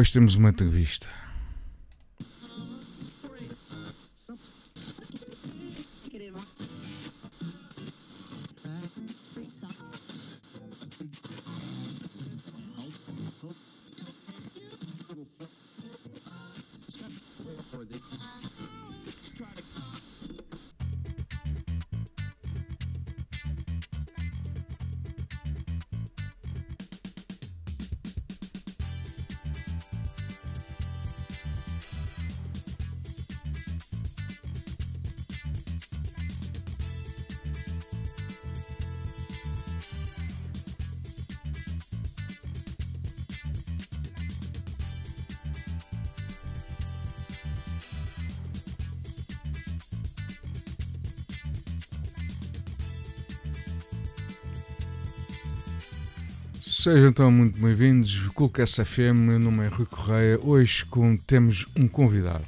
Hoje temos uma entrevista. Sejam então muito bem-vindos. Colcast FM, meu nome é Rui Correia. Hoje com, temos um convidado.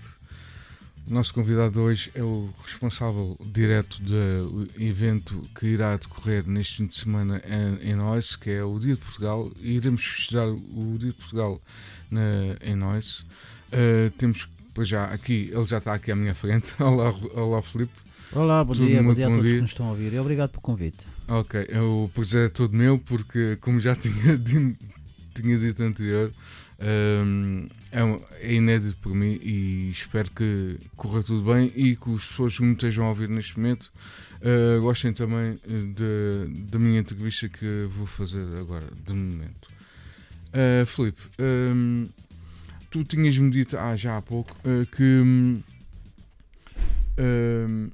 O nosso convidado hoje é o responsável direto do evento que irá decorrer neste fim de semana em, Nós, que é o Dia de Portugal. Iremos festejar o Dia de Portugal na, em Nós. Uh, temos pois já aqui, ele já está aqui à minha frente. Olá, olá Filipe. Olá, bom Tudo dia, bom dia a todos dia. que nos estão a ouvir e obrigado pelo convite. Ok, o prazer é todo meu porque, como já tinha, tinha dito anterior, um, é, é, inédito para mim e espero que corra tudo bem e que as pessoas que me estejam a ouvir neste momento uh, gostem também da minha entrevista que vou fazer agora, de momento. Uh, Filipe, um, tu tinhas-me dito ah, já há pouco uh, que. Um,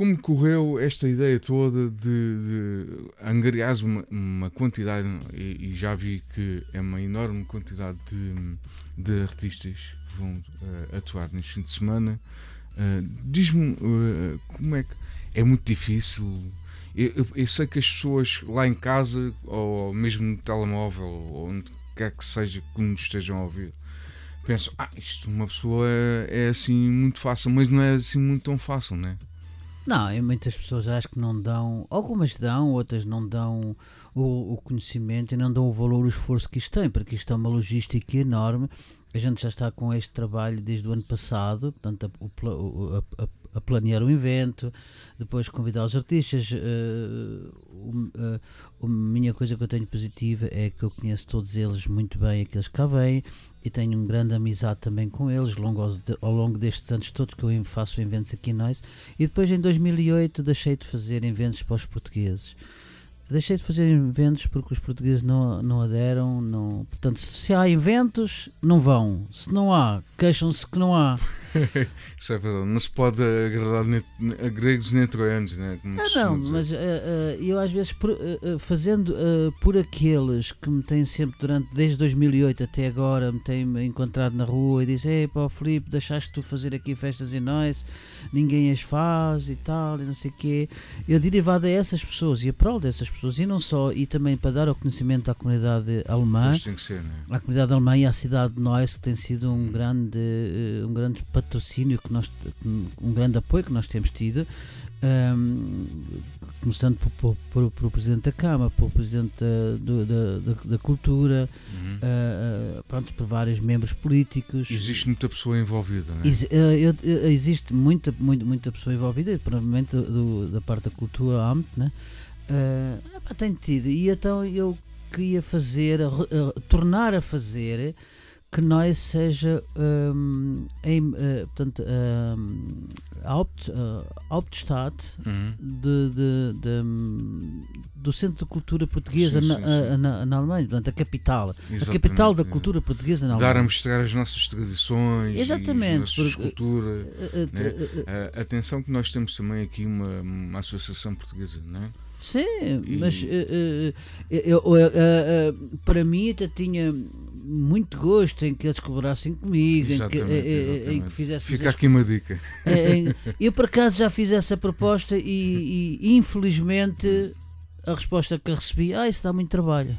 como correu esta ideia toda de, de angariares uma, uma quantidade, e, e, já vi que é uma enorme quantidade de, de artistas que vão uh, atuar neste fim de semana. Uh, Diz-me uh, como é que é muito difícil. Eu, eu, eu, sei que as pessoas lá em casa, ou mesmo no telemóvel, ou onde quer que seja que nos estejam a ouvir, pensam: ah, isto uma pessoa é, é assim muito fácil, mas não é assim muito tão fácil, não é? Não, muitas pessoas acho que não dão, algumas dão, outras não dão o, o conhecimento e não dão o valor, o esforço que isto tem, porque isto é uma logística enorme. A gente já está com este trabalho desde o ano passado, portanto, a, a, a planear o evento, depois convidar os artistas. Uh, uh, a minha coisa que eu tenho positiva é que eu conheço todos eles muito bem, aqueles que cá vêm, e tenho uma grande amizade também com eles longo, ao longo destes anos todos que eu faço eventos aqui em nós. E depois em 2008 deixei de fazer eventos para os portugueses. Deixei de fazer eventos porque os portugueses não, não aderam. Não... Portanto, se há eventos, não vão. Se não há, queixam-se que não há. Isso é verdade. Não se pode agradar a gregos nem troianos, né? Como ah, não, mas uh, uh, eu às vezes por, uh, fazendo por aqueles que me têm sempre durante, desde 2008 até agora, me têm encontrado na rua e dizem: Ei, pá, Filipe, deixaste tu fazer aqui festas em nós, ninguém as faz e tal, e não sei o quê. Eu derivado a essas pessoas e a prol dessas pessoas, e não só, e também para dar o conhecimento à comunidade alemã, ser, né? à comunidade alemã e à cidade de nós, que tem sido um grande, um grande patrocínio que nós um grande apoio que nós temos tido um, começando por, por, por, o Presidente da Câmara, pelo Presidente da, da, da, da Cultura, uhum. uh, pronto, por vários membros políticos. Existe muita pessoa envolvida, não é? Ex uh, existe muita, muita, muita pessoa envolvida, provavelmente do, da parte da cultura Amt, né? Uh, tem tido, e então eu queria fazer, tornar a fazer que nós seja um, em, uh, portanto, um, Haupt, uh, Hauptstadt uhum. de, de, de, do Centro de Cultura Portuguesa sim, sim, sim. Na, na, na, Alemanha, portanto, a capital. Exatamente, a capital da cultura portuguesa na Alemanha. Dar a mostrar as nossas tradições, Exatamente, a nossa cultura. Uh, né? atenção que nós temos também aqui uma, uma associação portuguesa, não é? Sim, e... mas eu, para mim até tinha muito gosto em que eles colaborassem comigo, em que, exatamente. em que fizessem. Fica aqui uma dica. Em, eu por acaso já fiz essa proposta e, e, infelizmente a resposta que recebi, ah, isso dá muito trabalho.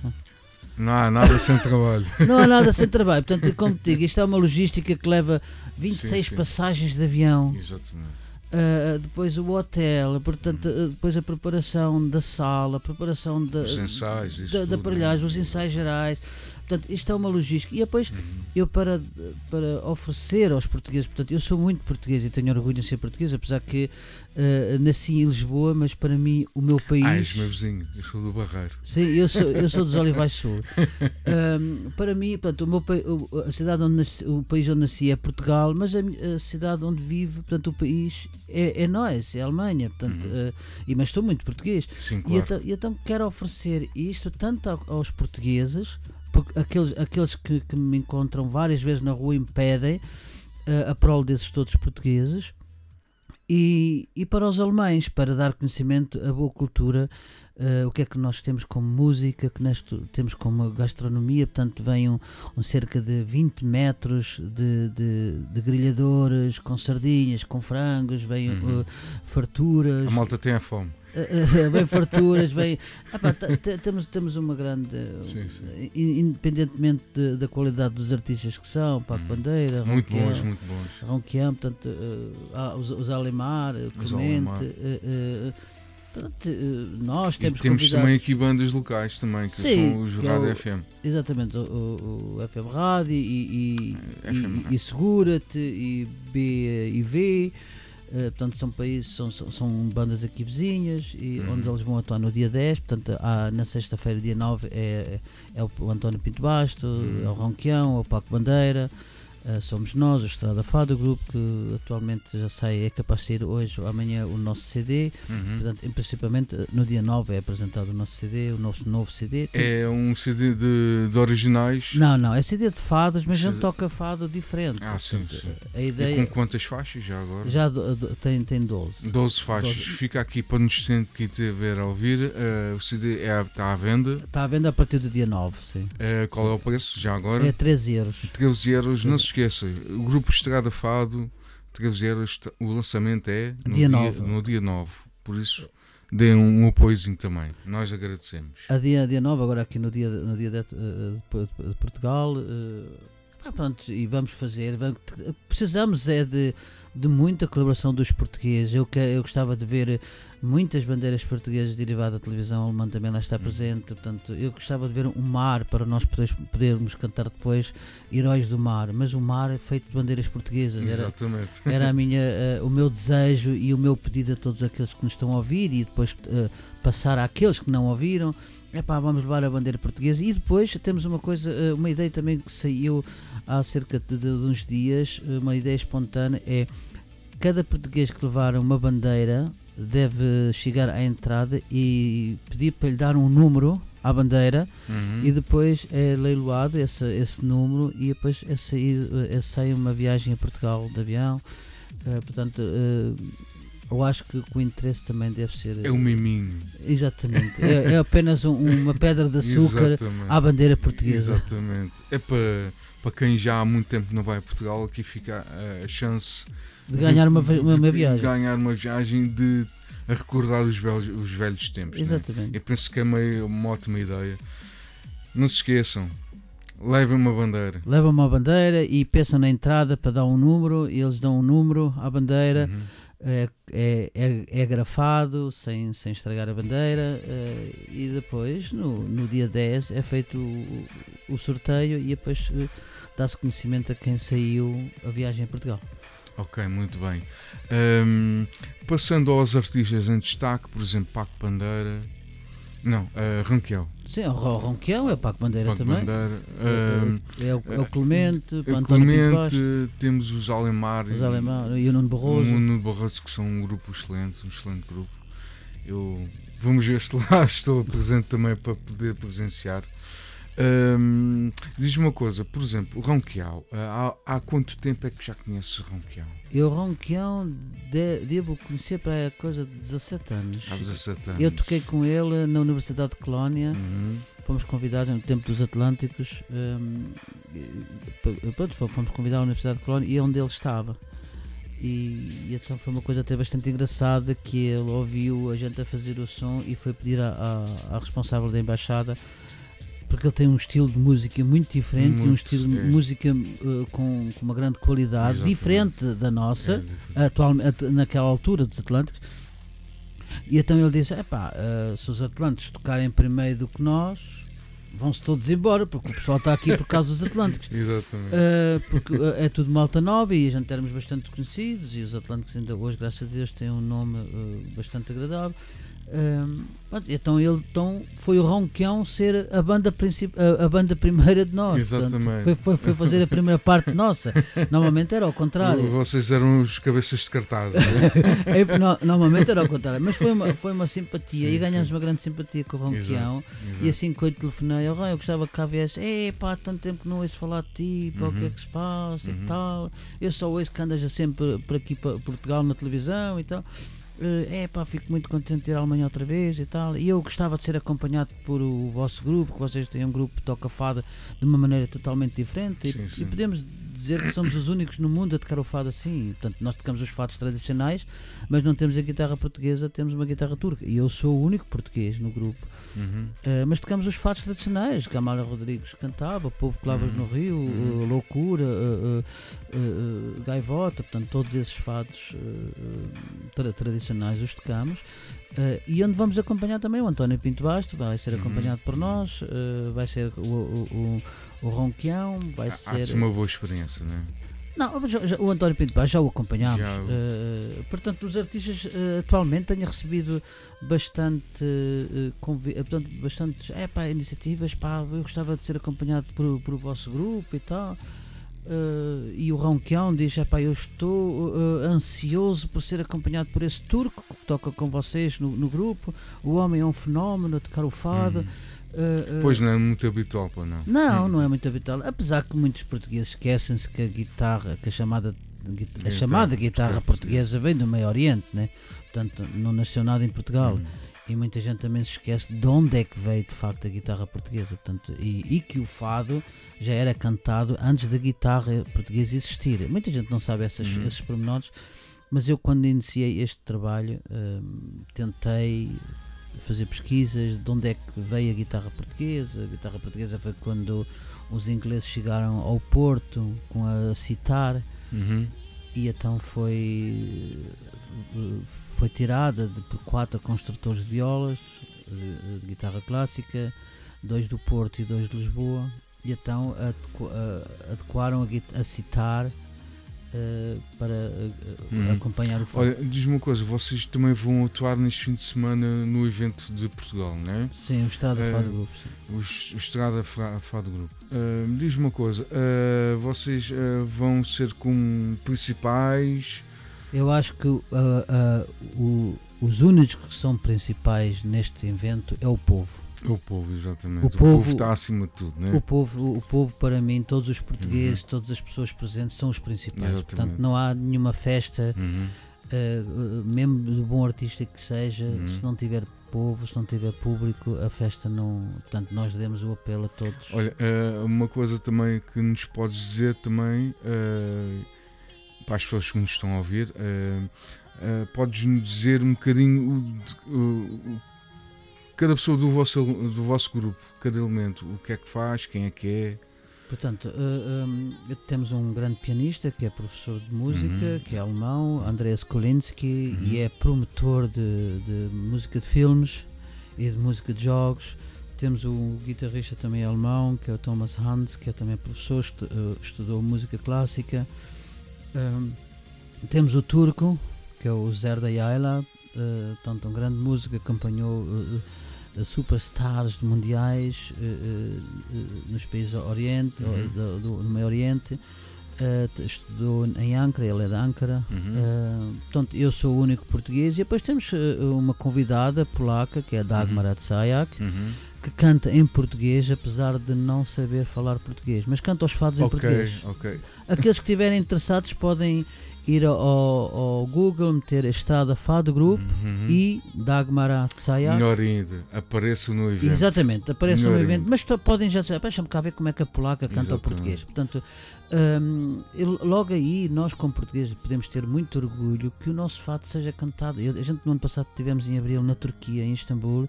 Não há nada sem trabalho. Não há nada sem trabalho. Portanto, como te digo, isto é uma logística que leva 26 sim, sim. passagens de avião. Exatamente. Uh, depois o hotel, portanto, uh, depois a preparação da sala, a preparação da, os ensaios, da, da aparelhagem, os ensaios gerais, portanto, isto é uma logística. E depois, Uhum. eu para, para oferecer aos portugueses, portanto, eu sou muito português e tenho orgulho em ser português, apesar que eh, nasci em Lisboa, mas para mim o meu país. Ah, és meu vizinho, eu sou do Barreiro. Sim, eu sou, eu sou dos Olivais Sul. Ahm, para mim, portanto, o, meu, a cidade onde nasci, o país onde nasci é Portugal, mas a, a cidade onde vivo, portanto, o país é, é nós, é a Alemanha. Portanto, Uhum. ah, e, mas sou muito português. Sim, E claro. então, e então quero oferecer isto tanto ao- aos portugueses, porque aqueles, aqueles que, que me encontram várias vezes na rua e me pedem ah, a prol desses todos portugueses, e, e para os alemães, para dar conhecimento a boa cultura, ah, o que é que nós temos como música, que nós temos como gastronomia, portanto vem um, um cerca de 20 metros de, de, de grelhadores com sardinhas, com frangos, vem Uhum. ah, farturas, A malta tem a fome. Vem farturas, vem. Ah, pá, temos, temos uma grande. Sim, sim. in- Independentemente de- da qualidade dos artistas que são, Paco Uhum. Bandeira, Muito Ronquian, bons, muito bons. Ronquian, portanto, uh, há os, os Alemar, Os Clemente. Uh, uh, nós E temos temos convidado- também aqui bandas locais também, que Sim, são os que é Rádio o- FM. Exatamente, o, o- FM Rádio e, e, É, FM e, e Segura-te e B e V. eh, portanto, são países, são, são, bandas aqui vizinhas e Uhum. onde eles vão atuar no dia 10. Portanto, há, na sexta-feira, dia 9, é, é o, o António Pinto Basto, Uhum. é o Ronquião, é o Paco Bandeira. Eh, somos nós, o Estrada Fado, o grupo que atualmente já sai, é capaz de sair hoje ou amanhã o nosso CD. Uhum. Portanto, em, principalmente eh, no dia 9 é apresentado o nosso CD, o nosso novo CD. É um CD de, de originais. Não, não, é CD de fados, mas a gente toca fado diferente. Ah, sim, sim. A E ideia com quantas faixas já agora? já do- do- tem, tem 12. 12 faixas. Doze. Fica aqui para nos que ver a ouvir. eh, o CD é, está à venda. Está à venda a partir do dia 9, sim. Eh, qual é o preço já agora? É 13 euros. 13 euros. Se esqueça, o grupo Estrada Fado, 13 euros. O lançamento é no Dia dia, nove. no dia 9. Por isso, dê um, apoiozinho também. Nós agradecemos. A dia, dia 9, agora aqui no dia, no dia de, eh, de- de Portugal. eh, ah, pronto, e vamos fazer. vamos- precisamos é de, de muita colaboração dos portugueses. Eu, que, eu gostava de ver muitas bandeiras portuguesas derivadas da televisão alemã também lá está Uhum. presente. Portanto, eu gostava de ver um mar para nós poderes- podermos cantar depois Heróis do Mar. Mas o mar é feito de bandeiras portuguesas. Era, Exatamente. era a minha, eh, o meu desejo e o meu pedido a todos aqueles que nos estão a ouvir e depois eh, passar àqueles que não ouviram. Epá, vamos levar a bandeira portuguesa e depois temos uma coisa, eh, uma ideia também que saiu há cerca de, de uns dias, eh, uma ideia espontânea é cada português que levar uma bandeira deve chegar à entrada e pedir para lhe dar um número à bandeira Uhum. e depois é leiloado esse, esse número e depois é sair, é sair uma viagem a Portugal de avião. Eh, portanto, eh, eu acho que o interesse também deve ser. É um miminho. Exatamente. É, é apenas um- uma pedra de açúcar Exatamente. à bandeira portuguesa. Exatamente. É para, para quem já há muito tempo não vai a Portugal, aqui fica a, chance De ganhar uma, vi- uma, de uma viagem. ganhar uma viagem de a recordar os velhos, os velhos tempos. né? Exatamente. Eu penso que é meio, uma ótima ideia. Não se esqueçam, levem uma bandeira. Levam uma bandeira e pensam na entrada para dar um número, e eles dão um número à bandeira. Uhum. É, é, é, grafado sem, sem estragar a bandeira eh, e depois no, no dia 10 é feito o, o sorteio e depois eh, dá-se conhecimento a quem saiu a viagem a Portugal. Ok, muito bem. Ahm, passando aos artistas em destaque, por exemplo, Paco Bandeira. Não, uh, Ronquiel. Sim, o Ro- Ronquião é Paco Bandeira Paco também. Bandeira. É, ahm, é o, é o Clemente, o o António Pinto Basto, Clemente, temos os Alemar os e- Alemão e o Nuno o Barroso. Nuno Barroso, que são um grupo excelente, um excelente grupo. Eu, vamos ver se lá estou presente também para poder presenciar. Diz-me uma coisa, por exemplo, o Ronquial, há, há quanto tempo é que já conheces o Ronquial? Eu Ronquião de, devo conhecer para a coisa de 17 anos. Há 17 anos. Eu toquei com ele na Universidade de Colónia. Uhum. fomos convidados no tempo dos Atlânticos e, pronto, fomos- convidados à Universidade de Colónia e é onde ele estava e, e então foi uma coisa até bastante engraçada que ele ouviu a gente a fazer o som e foi pedir à responsável da embaixada porque ele tem um estilo de música muito diferente e um Muito, estilo de é. música eh, com, com uma grande qualidade Exatamente. diferente da nossa É naquela altura dos Atlânticos e então ele disse Epá, eh, se os Atlânticos tocarem primeiro do que nós vão-se todos embora, porque o pessoal está aqui por causa dos Atlânticos. Exatamente. Uh, porque uh, é tudo malta nova e a gente éramos bastante conhecidos e os Atlânticos ainda hoje, graças a Deus, têm um nome uh, bastante agradável. Um, então ele então, foi o Ronquião ser a banda, a, a, banda primeira de nós. Exatamente. Portanto, foi, foi, foi, fazer a primeira parte nossa. Normalmente era ao contrário. Vocês eram os cabeças de cartaz. é, no, normalmente era ao contrário. Mas foi uma, foi uma simpatia sim, e ganhámos sim. uma grande simpatia com o Ronquião. E assim que eu telefonei, oh, eu gostava que cá viesse. É pá, há tanto tempo que não ouço falar de ti, uhum. o que é que se passa uhum. e tal. Eu só ouço que andas sempre por aqui para Portugal na televisão e tal é pá, fico muito contente de ir à Alemanha outra vez e tal. E eu gostava de ser acompanhado por o vosso grupo, que vocês têm um grupo que toca fada de uma maneira totalmente diferente. Sim, e, sim. e, podemos dizer que somos os únicos no mundo a tocar o fado assim. Portanto, nós tocamos os fados tradicionais, mas não temos a guitarra portuguesa, temos uma guitarra turca. E eu sou o único português no grupo. Uhum. Uh, mas tocamos os fados tradicionais. Camália Rodrigues cantava, Povo Clavas uhum. no Rio, uhum. uh, Loucura, uh, Gaivota, portanto, todos esses fados tradicionais os tocamos. e onde vamos acompanhar também o António Pinto Basto, vai ser uhum. acompanhado por nós, vai ser o, o, o o Ronquião vai Há, ser. Uma boa experiência, não é? Não, já, já, o António Pinto Paz já o acompanhámos. Já... Uh, portanto, os artistas uh, atualmente têm recebido bastante, uh, portanto, bastantes é, pá, iniciativas. Pá, eu gostava de ser acompanhado por, por o vosso grupo e tal. Uh, e o Ronquião diz: Eu estou ansioso por ser acompanhado por esse turco que toca com vocês no, no grupo. O homem é um fenómeno a tocar o fado. Hum Uh, uh, pois não é muito habitual, pô, não. Não, não é muito habitual. Apesar que muitos portugueses esquecem-se que a guitarra, que a chamada, a chamada guitarra portuguesa vem do Meio Oriente, né? portanto não nasceu nada em Portugal. Hum. E muita gente também se esquece de onde é que veio de facto a guitarra portuguesa. Portanto, e, e que o fado já era cantado antes da guitarra portuguesa existir. Muita gente não sabe essas, uhum. esses pormenores, mas eu, quando iniciei este trabalho, hum, tentei fazer pesquisas de onde é que veio a guitarra portuguesa. A guitarra portuguesa foi quando os ingleses chegaram ao Porto com a citar uhum. e então foi foi tirada de, por quatro construtores de violas de, de guitarra clássica, dois do Porto e dois de Lisboa e então adequaram a, a citar Uh, para uh, hum. acompanhar o fogo. Olha, diz-me uma coisa, vocês também vão atuar neste fim de semana no evento de Portugal, não é? Sim, o Estrada uh, Fado Group. O, o Estrada Fado Group. diz-me uma coisa, vocês vão ser como principais? Eu acho que o, os únicos que são principais neste evento é o povo. O povo, exatamente. O, o povo, povo, está acima de tudo, né? O povo, o povo para mim, todos os portugueses, uhum. todas as pessoas presentes são os principais. Exatamente. Portanto, não há nenhuma festa, uhum. uh, mesmo do bom artista que seja, uhum. se não tiver povo, se não tiver público, a festa não. Portanto, nós demos o apelo a todos. Olha, uh, uma coisa também que nos podes dizer também, uh, para as pessoas que nos estão a ouvir, podes-nos dizer um bocadinho o, o cada pessoa do vosso, do vosso grupo, cada elemento, o que é que faz, quem é que é. Portanto, uh, eh, um, temos um grande pianista que é professor de música, uhum. que é alemão, Andreas Kolinski, uhum. e é promotor de, de, música de filmes e de música de jogos. Temos o guitarrista também alemão, que é o Thomas Hans, que é também professor, estu, uh, estudou música clássica. Um, temos o turco, que é o Zerda Yayla, uh, tanto um grande músico, acompanhou superstars mundiais uh, uh, nos países do Oriente, uhum. do, do, do, Meio Oriente. Estudou em Ankara, ele é de Ankara. Uhum. portanto, eu sou o único português. E depois temos uma convidada polaca, que é Dagmar uhum. Atsayak, uhum. Que canta em português, apesar de não saber falar português, mas canta os fados okay, em português. Okay. Aqueles que estiverem interessados podem ir ao, ao, Google, meter Estrada Fado Group uhum. e Dagmar Tsayak. Melhor ainda, apareço no evento. Exatamente, apareço no evento. Mas podem já dizer, deixa-me cá ver como é que a polaca canta o português. Portanto, um, logo aí, nós como portugueses podemos ter muito orgulho que o nosso fado seja cantado. Eu, a gente no ano passado tivemos em Abril na Turquia, em Istambul,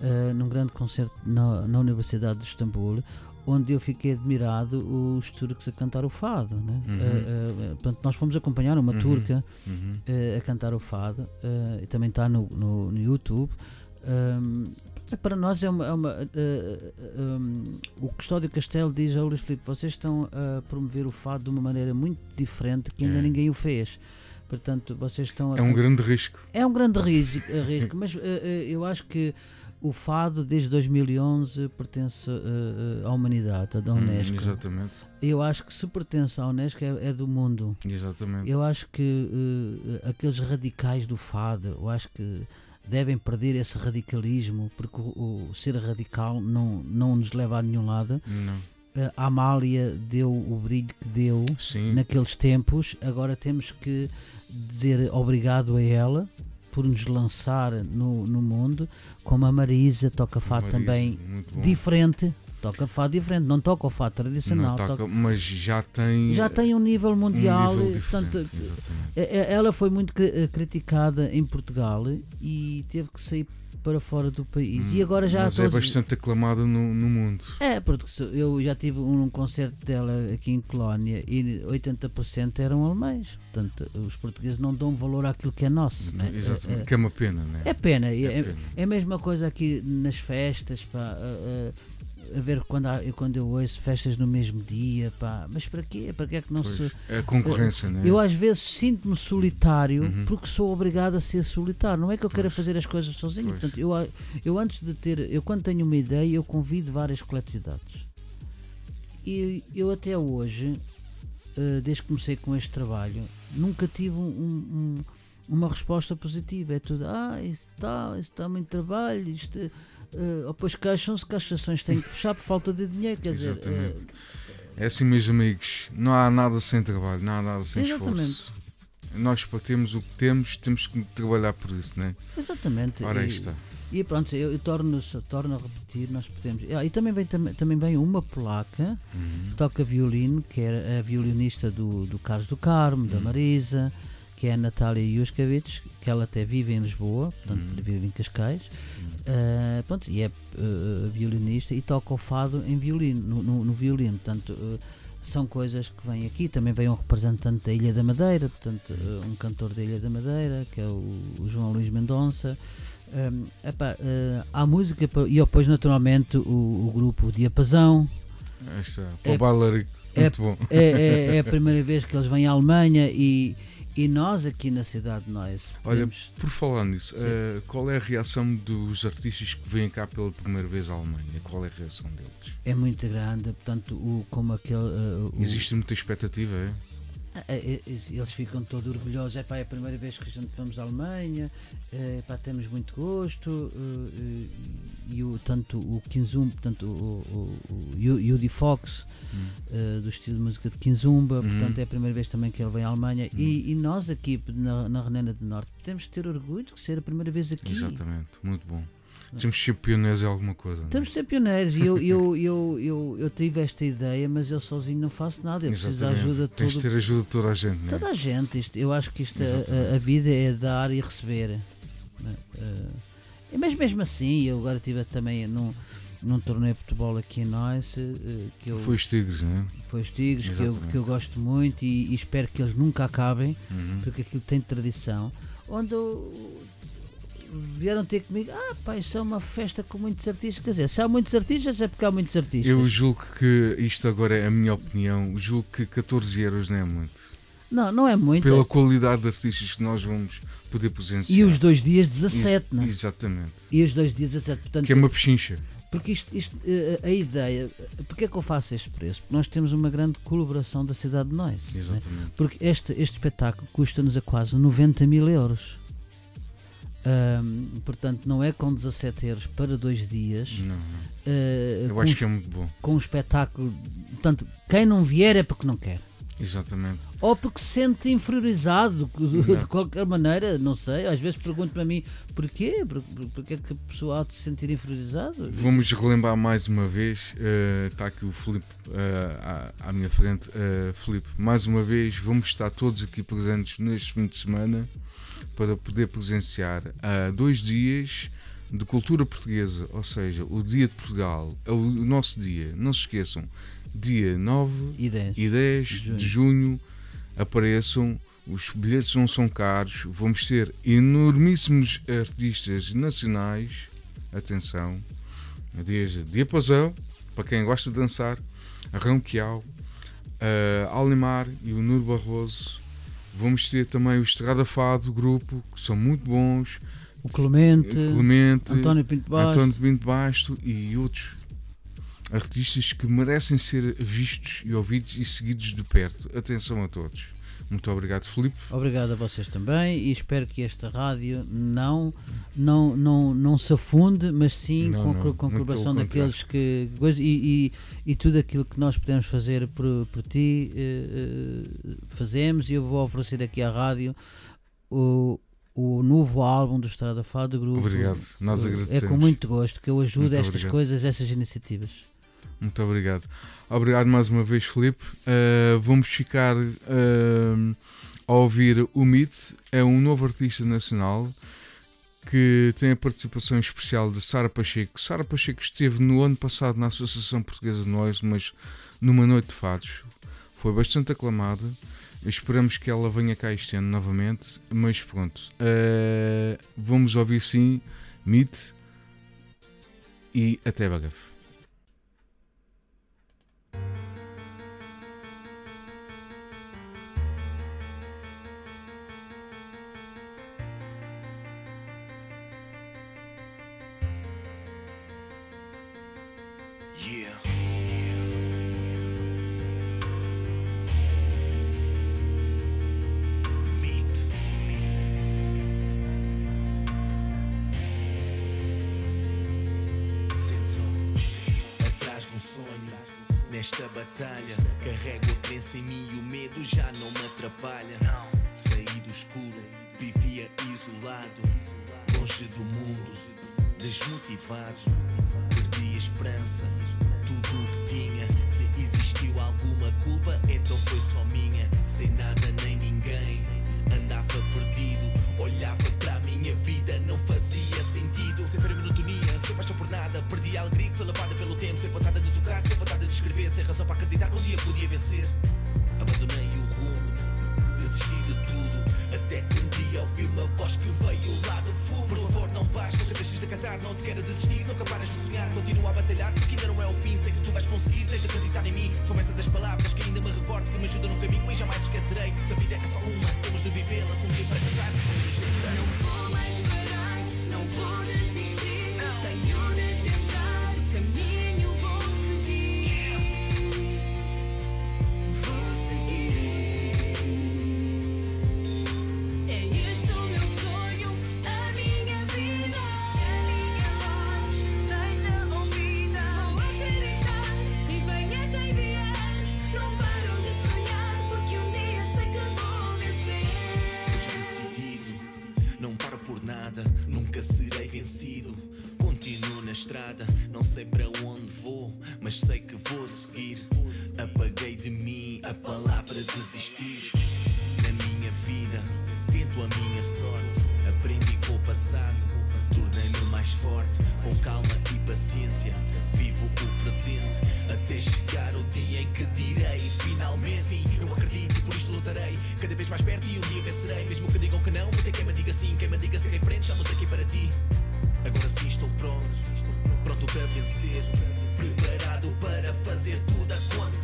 uh, num grande concerto na, na Universidade de Istambul, onde eu fiquei admirado os turcos a cantar o fado. Né? Uhum. Uh, uh, portanto, nós fomos acompanhar uma uhum. turca uh, a cantar o fado, e também está no, no, no YouTube. Um, Para nós é uma. É uma um, o Custódio Castelo diz ao Luís Filipe: vocês estão a promover o fado de uma maneira muito diferente que ainda É. ninguém o fez. Portanto, vocês estão a. É um grande risco. É um grande risco, risco mas eu acho que o fado desde 2011 pertence uh, à humanidade, da Unesco. Hum, exatamente. Eu acho que se pertence à Unesco é, é do mundo. Exatamente. Eu acho que uh, aqueles radicais do fado, eu acho que devem perder esse radicalismo, porque o, o ser radical não, não nos leva a nenhum lado. Não. A Amália deu o brilho que deu Sim. naqueles tempos, agora temos que dizer obrigado a ela por nos lançar no, no mundo, como a Marisa toca fado Marisa, também diferente, toca fado diferente, não toca o fado tradicional, Não toca, toca- mas já tem já tem um nível mundial, um nível e, portanto, é- é- ela foi muito cri- eh, criticada em Portugal e teve que sair para fora do país. E agora já mas é bastante aclamada no, no mundo. É, porque eu já tive um concerto dela aqui em Colónia e 80% eram alemães. Portanto, os portugueses não dão valor àquilo que é nosso. né? Exatamente. É, que é uma pena, né? é, é pena. É, É é- pena. é a mesma coisa aqui nas festas. Pá, a, ver quando, há- quando eu ouço festas no mesmo dia. Pá, mas para quê? Para que é que não Pois, se. é a concorrência, né? Eu às vezes sinto-me solitário Uhum. porque sou obrigado a ser solitário. Não é que eu queira fazer as coisas sozinho. Pois. Portanto, eu, eu antes de ter, eu quando tenho uma ideia, eu convido várias coletividades. E eu até hoje, eh, desde que comecei com este trabalho, nunca tive um- um- uma resposta positiva. É tudo, ah, isso está, isso está muito trabalho, isto. Ou depois queixam-se que as estações têm que fechar por falta de dinheiro. Quer dizer, Exatamente. eh, É assim, meus amigos. Não há nada sem trabalho, não há nada sem Exatamente. esforço. Nós, para termos o que temos, temos que trabalhar por isso, né? exatamente. Ora, aí E- está. E pronto, eu, eu torno, torno a repetir, nós podemos. Ah, e também vem, também, também vem uma polaca Uhum. que toca violino, que é a violinista do, do Carlos do Carmo, da Uhum. Marisa, que é a Natália Juskevich, que ela até vive em Lisboa, portanto Uhum. vive em Cascais. Ah, pronto, e é ah, violinista e toca o fado em violino, no, no- no violino. Portanto, ah, são coisas que vêm aqui. Também vem um representante da Ilha da Madeira, portanto, um cantor da Ilha da Madeira, que é o, o João Luís Mendonça. Um, epá, há música e depois naturalmente o, o grupo Diapasão Aí está. É- o bailarico. é- Muito bom. é, é- é a primeira vez que eles vêm à Alemanha e, e nós aqui na cidade de nós Olha, temos- Por falar nisso, eh, qual é a reação dos artistas que vêm cá pela primeira vez à Alemanha? Qual é a reação deles? é muito grande portanto o, como aquele ah, o- Existe muita expectativa, é? É, é, eles ficam todos orgulhosos. É, pá, é a primeira vez que a gente vamos à Alemanha, é, pá, temos muito gosto. e o, tanto o Kinzumba, tanto o, o, o Yu- Yudi Fox, Hum. do estilo de música de Kinzumba, Uhum. portanto é a primeira vez também que ele vem à Alemanha. E, e nós aqui na, na Renana do Norte podemos ter orgulho de ser a primeira vez aqui. Exatamente, muito bom. Temos que ser pioneiros em alguma coisa. não é? Temos de ser pioneiros e eu, eu, eu, eu, eu tive esta ideia, mas eu sozinho não faço nada. Eu preciso da Exatamente. ajuda de Tens todo de ter ajuda de toda a gente, não é? Toda a gente, isto, eu acho que isto, a- a, Exatamente. vida é dar e receber. né? Eh, mas mesmo assim, eu agora estive também num, num torneio de futebol aqui em nós, eh, que eu, Foi os Tigres, não é? foi os Tigres, que eu, Exatamente. que eu gosto muito e, e espero que eles nunca acabem, Uhum. porque aquilo tem tradição. Onde vieram ter comigo, ah pá, isso é uma festa com muitos artistas. Quer dizer, se há muitos artistas é porque há muitos artistas. Eu julgo que, isto agora é a minha opinião, julgo que 14 euros não é muito. Não, não é muito. Pela qualidade de artistas que nós vamos poder presenciar. E os dois dias 17, não é? Exatamente. E os dois dias 17, portanto, Que é uma pechincha. Porque isto, isto, eh, a ideia, porque é que eu faço este preço? Porque nós temos uma grande colaboração da cidade de nós. né? Exatamente. Porque este, este espetáculo custa-nos a quase 90 mil euros. Ahm, portanto, não é com 17 euros para dois dias. Não, eh, Eu acho que é muito bom. com um espetáculo. Portanto, quem não vier é porque não quer. Exatamente. Ou porque se sente inferiorizado de, Não. de qualquer maneira, não sei. Às vezes pergunto-me a mim porquê? Por- por- Porquê é que a pessoa há de se sentir inferiorizado? Vamos relembrar mais uma vez. eh, Está aqui o Filipe eh, à, à minha frente. Eh, Filipe, mais uma vez, vamos estar todos aqui presentes neste fim de semana para poder presenciar ah, dois dias de cultura portuguesa, ou seja, o Dia de Portugal, é o nosso dia. Não se esqueçam, dia 9 Ideias. e 10 Junho. de junho apareçam. Os bilhetes não são caros. Vamos ter enormíssimos artistas nacionais atenção, dias de Apazão, para quem gosta de dançar, Arrão Quial, uh, Alimar e o Nur Barroso. Vamos ter também o Estrada Fado, grupo, que são muito bons. O Clemente, Clemente António Pinto Basto. António Pinto Basto e outros artistas que merecem ser vistos e ouvidos e seguidos de perto. Atenção a todos. Muito obrigado, Filipe. Obrigado a vocês também e espero que esta rádio não, não, não, não se afunde, mas sim Não, com, a colaboração daqueles que. E, e, e tudo aquilo que nós podemos fazer por, por ti, eh, eh, fazemos. E eu vou oferecer aqui à rádio o, o novo álbum do Estrada Fado Grupo. Obrigado. Nós É agradecemos. com muito gosto que eu ajudo Muito estas obrigado. coisas, estas iniciativas. Muito obrigado. Obrigado mais uma vez, Filipe. Uh, vamos ficar uh, a ouvir o Mite. É um novo artista nacional que tem a participação especial de Sara Pacheco. Sara Pacheco esteve no ano passado na Associação Portuguesa de Nós, mas numa noite de fados. Foi bastante aclamada. Esperamos que ela venha cá este ano novamente. Mas pronto. Uh, vamos ouvir sim Mite e até Bagaf. Nesta batalha, carrego a crença em mim e o medo já não me atrapalha. Saí do escuro, vivia isolado, longe do mundo, desmotivado. Perdi a esperança, tudo o que tinha. Se existiu alguma culpa, então foi só minha. Sem nada nem ninguém, andava perdido. Olhava para a minha vida, não fazia sentido. Sem ver a monotonia, sem paixão por nada. Perdi a alegria que foi lavada pelo tempo. Sem vontade de tocar, sem vontade de escrever. Sem razão para acreditar que um dia podia vencer. Abandonei o rumo, desisti de tudo. Até que um dia ouvi uma voz que veio lá do fundo. Por favor, não vais, nunca deixes de cantar. Não te quero desistir, nunca pares de sonhar. Continua a batalhar, porque ainda não é o fim. Sei que tu vais conseguir, tens de acreditar em mim. São essas as palavras que ainda me recordo, que me ajudam no caminho e jamais esquecerei. Se Apaguei de mim a palavra desistir. Na minha vida, tento a minha sorte, aprendi com o passado, tornei-me mais forte. Com calma e paciência, vivo o presente, até chegar o dia em que direi finalmente. Sim, eu acredito e por isto lutarei. Cada vez mais perto e um dia vencerei. Mesmo que digam que não, vai ter quem me diga sim. Quem me diga segue em frente, estamos aqui para ti. Agora sim estou pronto, pronto para vencer. Preparado para fazer tudo acontecer.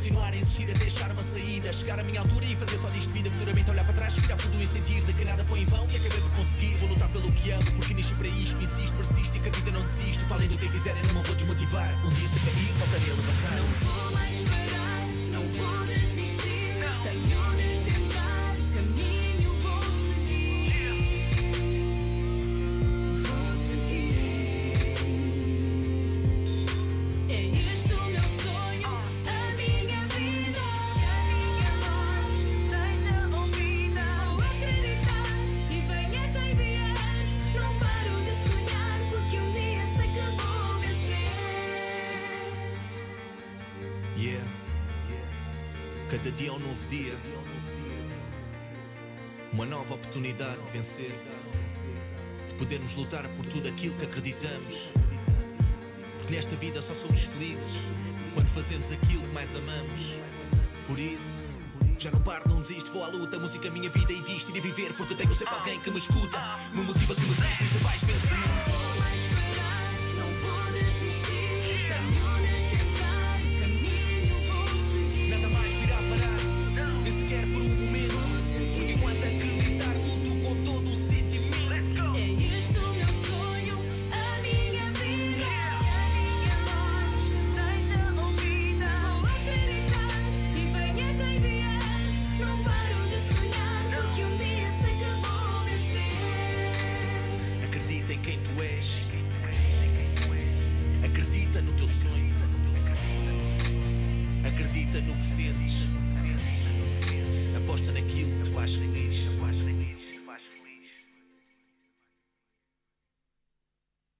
Continuar a insistir até achar uma saída. Chegar à minha altura e fazer só disto vida. Futuramente olhar para trás, virar fundo e sentir de que nada foi em vão. E acabei por conseguir. Vou lutar pelo que amo, porque nasci para isto. Insisto, persisto e acredito, não desisto. Falem do que quiserem, não me vou desmotivar. Um dia se cair, voltarei a levantar. Não vou mais parar, não vou desistir. Dia. Uma nova oportunidade de vencer. De podermos lutar por tudo aquilo que acreditamos. Porque nesta vida só somos felizes quando fazemos aquilo que mais amamos. Por isso. Já não paro, não desisto, vou à luta. Música, minha vida e disto. Irei viver porque tenho sempre alguém que me escuta. Me motiva, que me diz, tu vais vencer. slash lead.